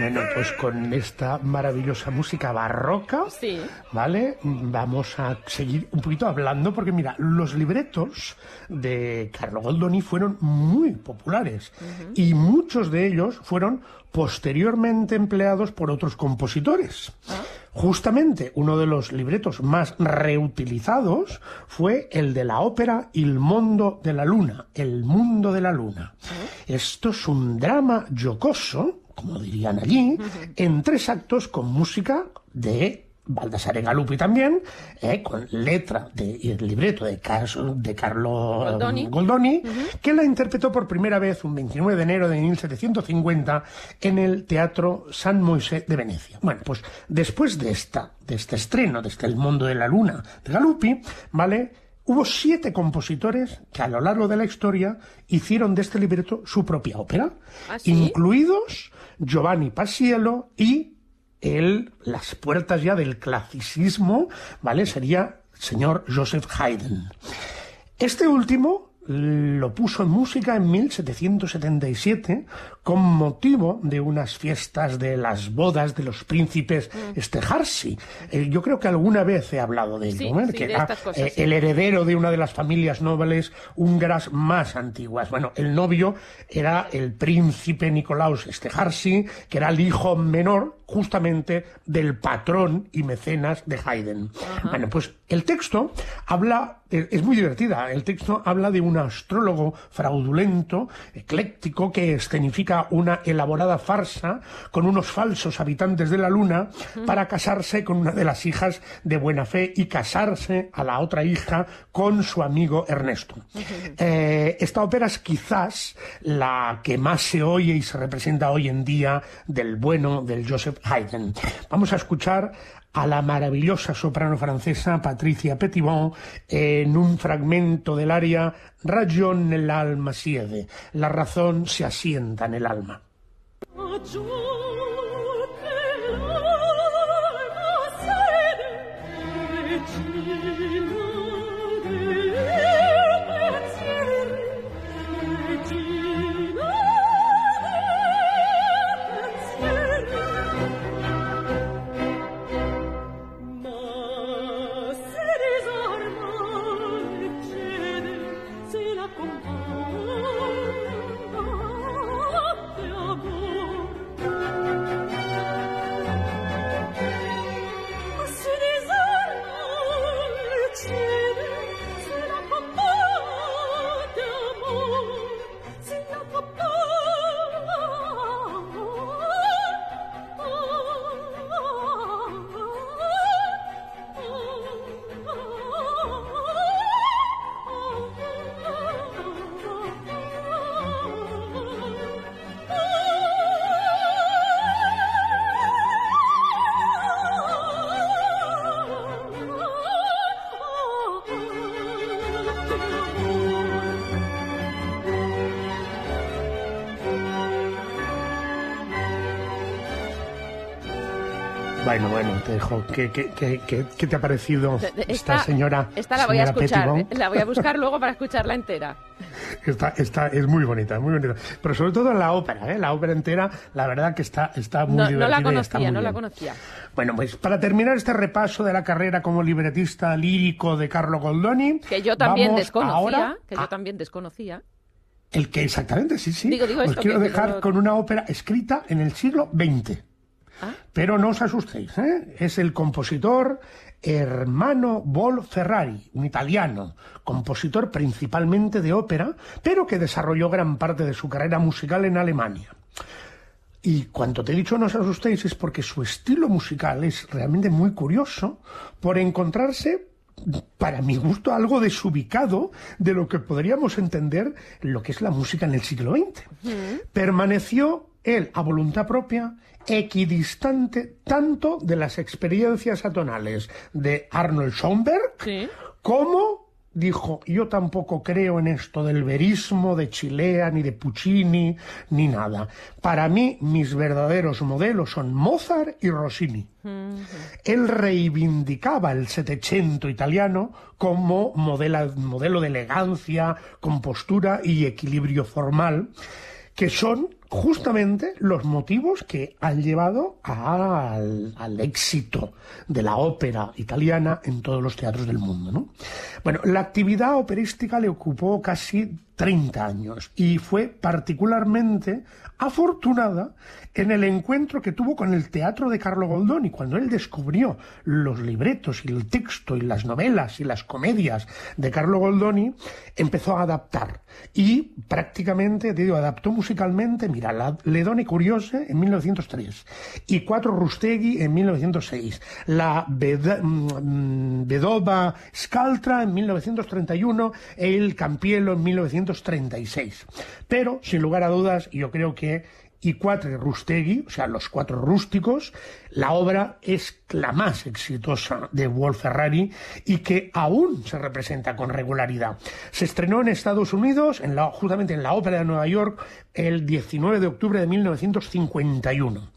Bueno, pues con esta maravillosa música barroca, Sí. ¿vale? Vamos a seguir un poquito hablando, porque mira, los libretos de Carlo Goldoni fueron muy populares y muchos de ellos fueron posteriormente empleados por otros compositores. Justamente uno de los libretos más reutilizados fue el de la ópera Il Mondo de la Luna, El Mundo de la Luna. Esto es un drama jocoso, como dirían allí, en tres actos con música de Baldassare Galuppi también, eh, con letra del libreto de, de Carlo eh, Goldoni. Que la interpretó por primera vez un 29 de enero de 1750 en el Teatro San Moisés de Venecia. Bueno, pues después de, esta, de este estreno, de este El Mundo de la Luna de Galuppi, ¿vale? Hubo siete compositores que a lo largo de la historia hicieron de este libreto su propia ópera, ¿Ah, sí? incluidos Giovanni Pasiello y el, las puertas ya del clasicismo, ¿vale? Sería señor Joseph Haydn. Este último lo puso en música en 1777 con motivo de unas fiestas de las bodas de los príncipes Esterházy. Eh, yo creo que alguna vez he hablado de ello, Sí, ¿eh? sí, que de era cosas, eh, sí. el heredero de una de las familias nobles húngaras más antiguas. Bueno, el novio era el príncipe Nicolaus Esterházy, que era el hijo menor justamente del patrón y mecenas de Haydn. Bueno, pues el texto habla, es muy divertida, el texto habla de un astrólogo fraudulento, ecléctico, que escenifica una elaborada farsa con unos falsos habitantes de la luna para casarse con una de las hijas de buena fe y casarse a la otra hija con su amigo Ernesto. Eh, esta ópera es quizás la que más se oye y se representa hoy en día del bueno del Joseph Haydn. Vamos a escuchar a la maravillosa soprano francesa Patricia Petitbon en un fragmento del aria Ragion nell'alma siede. La razón se asienta en el alma. ¿Qué, qué, qué, qué- te ha parecido esta, señora? Esta la voy a escuchar. Petitbon? La voy a buscar luego para escucharla entera. *laughs* Esta, esta es muy bonita, muy bonita. Pero sobre todo la ópera, ¿eh? La ópera entera, la verdad que está, está muy No, no divertida. la y está conocía, no la conocía. Bueno, pues para terminar este repaso de la carrera como libretista lírico de Carlo Goldoni, Que yo también desconocía. ahora Que yo también desconocía. el que exactamente, sí, sí. Digo, digo Os esto, quiero que- dejar no- con una ópera escrita en el siglo XX. Ah. Pero no os asustéis, ¿eh? Es el compositor Hermano Bol Ferrari, un italiano, compositor principalmente de ópera, pero que desarrolló gran parte de su carrera musical en Alemania. Y cuando te he dicho no os asustéis es porque su estilo musical es realmente muy curioso por encontrarse, para mi gusto, algo desubicado de lo que podríamos entender lo que es la música en el siglo XX. Permaneció él a voluntad propia equidistante tanto de las experiencias atonales de Arnold Schoenberg Sí. como dijo, yo tampoco creo en esto del verismo, de Chilea, ni de Puccini, ni nada. Para mí, mis verdaderos modelos son Mozart y Rossini. Él reivindicaba el Settecento italiano como modelo de elegancia, compostura y equilibrio formal, que son justamente los motivos que han llevado al, al, éxito de la ópera italiana en todos los teatros del mundo. ¿no? Bueno, la actividad operística le ocupó casi 30 años y fue particularmente afortunada en el encuentro que tuvo con el teatro de Carlo Goldoni, cuando él descubrió los libretos y el texto y las novelas y las comedias de Carlo Goldoni, empezó a adaptar y prácticamente, te digo, adaptó musicalmente, mira, la Ledone Curiose en 1903 y Cuatro Rustegui en 1906, la mm, Vedova Scaltra en 1931 el Campiello en 1936. Pero, sin lugar a dudas, yo creo que here y cuatro Rustegui, o sea, los cuatro rústicos, la obra es la más exitosa de Wolf Ferrari y que aún se representa con regularidad. Se estrenó en Estados Unidos, en la, justamente en la Ópera de Nueva York, el 19 de octubre de 1951.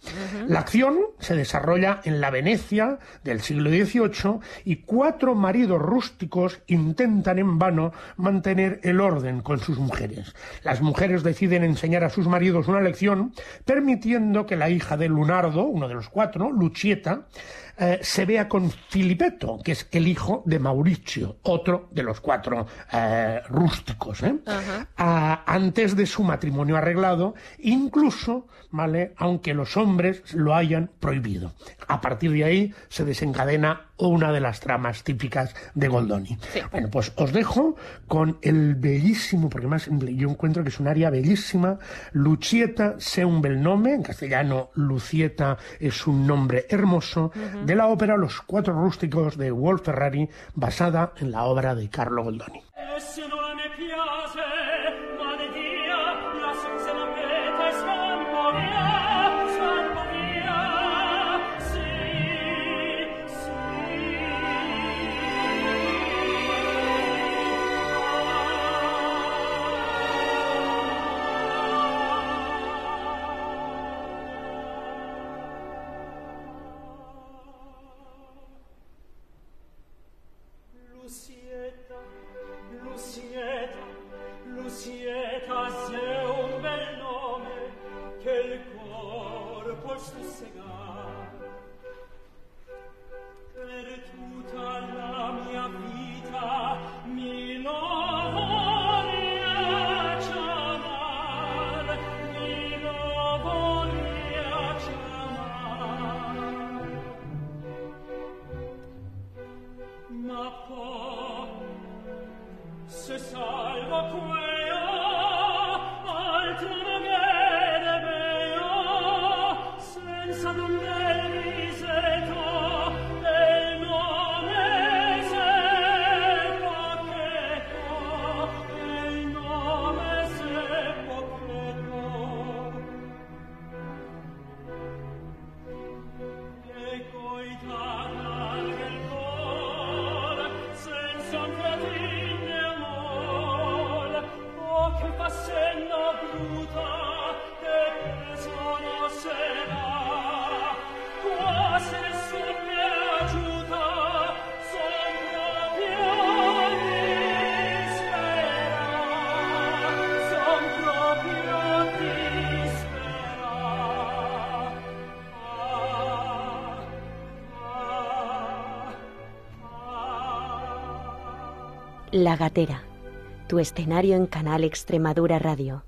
La acción se desarrolla en la Venecia del siglo XVIII y cuatro maridos rústicos intentan en vano mantener el orden con sus mujeres. Las mujeres deciden enseñar a sus maridos una lección, permitiendo que la hija de Lunardo, uno de los cuatro, Lucieta, eh, se vea con Filipetto, que es el hijo de Mauricio, otro de los cuatro eh, rústicos, ¿eh? antes de su matrimonio arreglado, incluso, ¿vale? Aunque los hombres lo hayan prohibido. A partir de ahí se desencadena una de las tramas típicas de Goldoni. Bueno, pues os dejo con el bellísimo, porque más yo encuentro que es un área bellísima, Lucieta sea un bel nome, en castellano Lucieta es un nombre hermoso, de la ópera Los Cuatro Rústicos de Wolf Ferrari, basada en la obra de Carlo Goldoni. La Gatera, tu escenario en Canal Extremadura Radio.